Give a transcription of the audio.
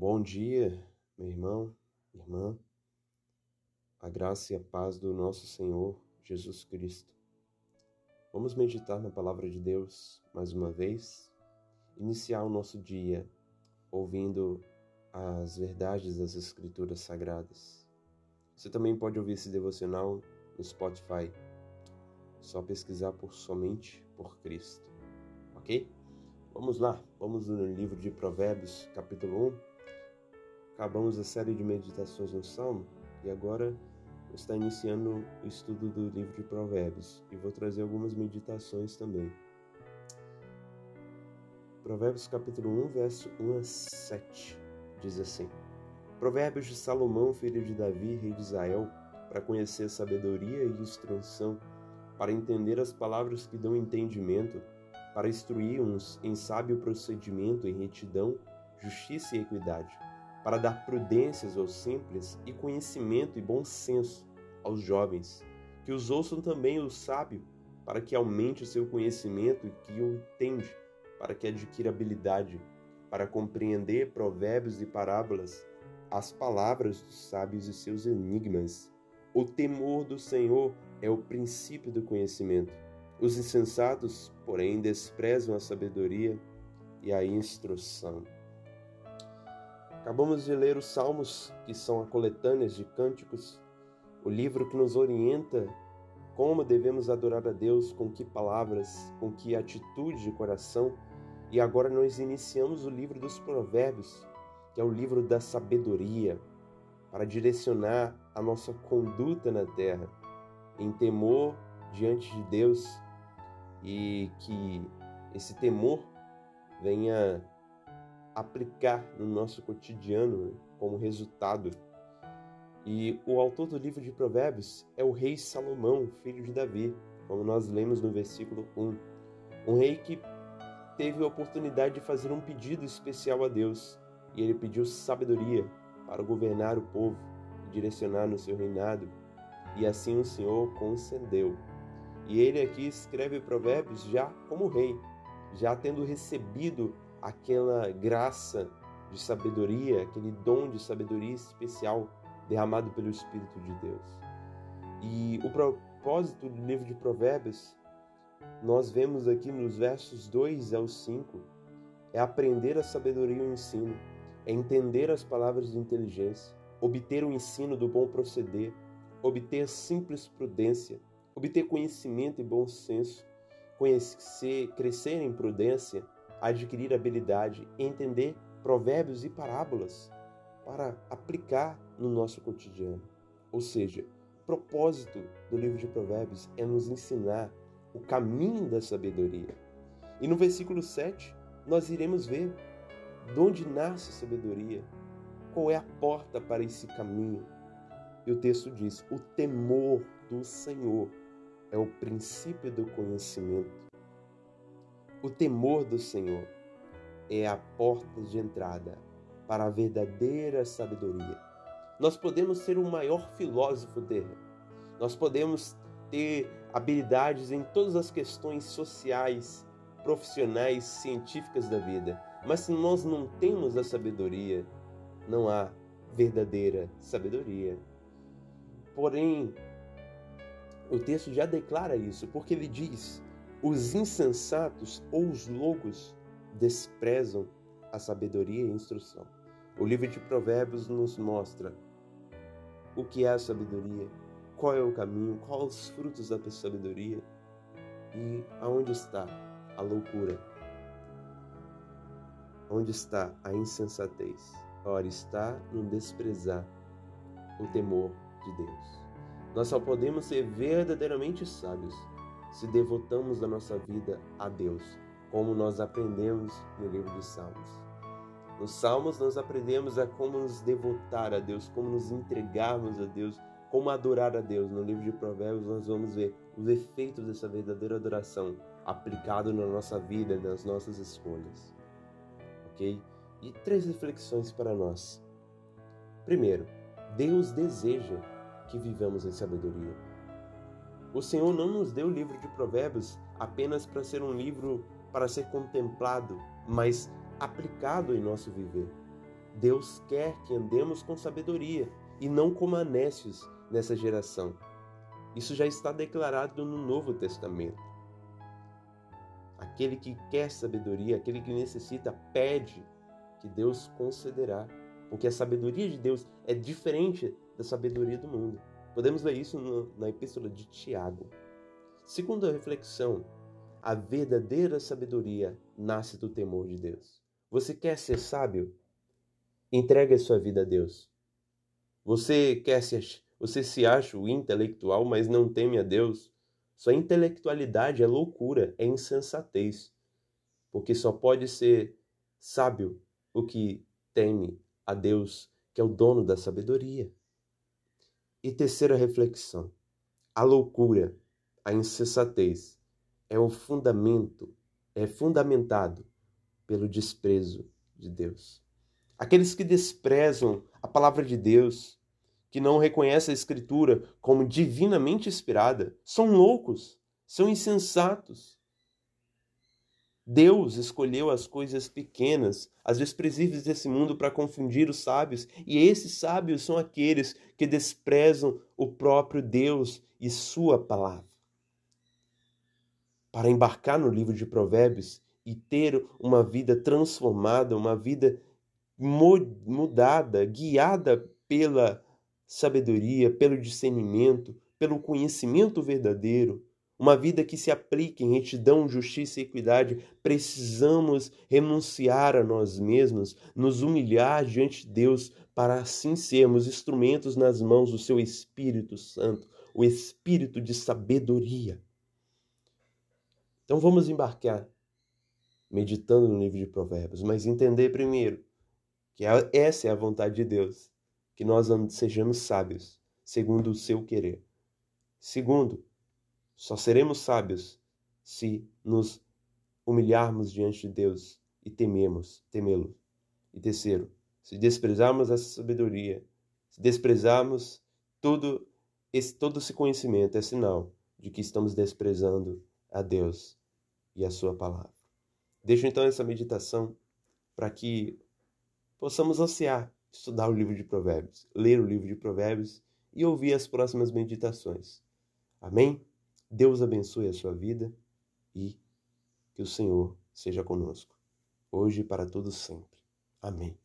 Bom dia, meu irmão, irmã. A graça e a paz do nosso Senhor Jesus Cristo. Vamos meditar na palavra de Deus mais uma vez, iniciar o nosso dia ouvindo as verdades das Escrituras Sagradas. Você também pode ouvir esse devocional no Spotify. Só pesquisar por somente por Cristo. Ok? Vamos lá, vamos no livro de Provérbios, capítulo 1. Acabamos a série de meditações no Salmo e agora está iniciando o estudo do livro de Provérbios e vou trazer algumas meditações também. Provérbios capítulo 1, verso 1 a 7 diz assim: Provérbios de Salomão, filho de Davi, rei de Israel, para conhecer sabedoria e instrução, para entender as palavras que dão entendimento, para instruir uns em sábio procedimento, em retidão, justiça e equidade, para dar prudências aos simples e conhecimento e bom senso aos jovens, que os ouçam também o sábio, para que aumente o seu conhecimento e que o entende, para que adquira habilidade, para compreender provérbios e parábolas, as palavras dos sábios e seus enigmas. O temor do Senhor é o princípio do conhecimento. Os insensatos, porém, desprezam a sabedoria e a instrução. Acabamos de ler os Salmos, que são a coletâneas de cânticos, o livro que nos orienta como devemos adorar a Deus, com que palavras, com que atitude de coração. E agora nós iniciamos o livro dos Provérbios, que é o livro da sabedoria, para direcionar a nossa conduta na terra, em temor diante de Deus e que esse temor venha aplicar no nosso cotidiano como resultado. E o autor do livro de Provérbios é o rei Salomão, filho de Davi, como nós lemos no versículo 1. Um rei que teve a oportunidade de fazer um pedido especial a Deus, e ele pediu sabedoria para governar o povo e direcionar no seu reinado, e assim o Senhor concedeu. E ele aqui escreve Provérbios já como rei, já tendo recebido aquela graça de sabedoria, aquele dom de sabedoria especial derramado pelo Espírito de Deus. E o propósito do livro de Provérbios, nós vemos aqui nos versos 2 ao 5, é aprender a sabedoria e o ensino, é entender as palavras de inteligência, obter o ensino do bom proceder, obter simples prudência, obter conhecimento e bom senso, conhecer, crescer em prudência, adquirir habilidade, entender provérbios e parábolas para aplicar no nosso cotidiano. Ou seja, o propósito do livro de Provérbios é nos ensinar o caminho da sabedoria. E no versículo 7, nós iremos ver de onde nasce a sabedoria, qual é a porta para esse caminho. E o texto diz: o temor do Senhor é o princípio do conhecimento. O temor do Senhor é a porta de entrada para a verdadeira sabedoria. Nós podemos ser o maior filósofo dele. Nós podemos ter habilidades em todas as questões sociais, profissionais, científicas da vida. Mas se nós não temos a sabedoria, não há verdadeira sabedoria. Porém, o texto já declara isso, porque ele diz: os insensatos ou os loucos desprezam a sabedoria e a instrução. O livro de Provérbios nos mostra o que é a sabedoria, qual é o caminho, quais os frutos da sabedoria e aonde está a loucura. Onde está a insensatez? Ora, está no desprezar o temor de Deus. Nós só podemos ser verdadeiramente sábios se devotamos a nossa vida a Deus, como nós aprendemos no livro dos Salmos. Nos Salmos nós aprendemos a como nos devotar a Deus, como nos entregarmos a Deus, como adorar a Deus. No livro de Provérbios nós vamos ver os efeitos dessa verdadeira adoração aplicado na nossa vida, nas nossas escolhas. OK? E três reflexões para nós. Primeiro, Deus deseja que vivamos em sabedoria. O Senhor não nos deu o livro de Provérbios apenas para ser um livro para ser contemplado, mas aplicado em nosso viver. Deus quer que andemos com sabedoria e não como anécios nessa geração. Isso já está declarado no Novo Testamento. Aquele que quer sabedoria, aquele que necessita, pede que Deus concederá, porque a sabedoria de Deus é diferente da sabedoria do mundo. Podemos ler isso no, na Epístola de Tiago. Segunda reflexão, a verdadeira sabedoria nasce do temor de Deus. Você quer ser sábio? Entregue a sua vida a Deus. Você quer ser, você se acha o intelectual, mas não teme a Deus? Sua intelectualidade é loucura, é insensatez, porque só pode ser sábio o que teme a Deus, que é o dono da sabedoria. E terceira reflexão: a loucura, a insensatez é o fundamento, é fundamentado pelo desprezo de Deus. Aqueles que desprezam a palavra de Deus, que não reconhecem a Escritura como divinamente inspirada, são loucos, são insensatos. Deus escolheu as coisas pequenas, as desprezíveis desse mundo para confundir os sábios, e esses sábios são aqueles que desprezam o próprio Deus e sua palavra. Para embarcar no livro de Provérbios e ter uma vida transformada, uma vida mudada, guiada pela sabedoria, pelo discernimento, pelo conhecimento verdadeiro, uma vida que se aplique em retidão, justiça e equidade, precisamos renunciar a nós mesmos, nos humilhar diante de Deus, para assim sermos instrumentos nas mãos do seu Espírito Santo, o Espírito de sabedoria. Então vamos embarcar meditando no livro de Provérbios, mas entender primeiro que essa é a vontade de Deus, que nós sejamos sábios, segundo o seu querer. Segundo, só seremos sábios se nos humilharmos diante de Deus e tememos, temê-lo. E terceiro, se desprezarmos essa sabedoria, se desprezarmos todo esse, todo esse conhecimento, é sinal de que estamos desprezando a Deus e a sua palavra. Deixo então essa meditação para que possamos ansiar estudar o livro de Provérbios, ler o livro de Provérbios e ouvir as próximas meditações. Amém? Deus abençoe a sua vida e que o Senhor seja conosco, hoje e para todos sempre. Amém.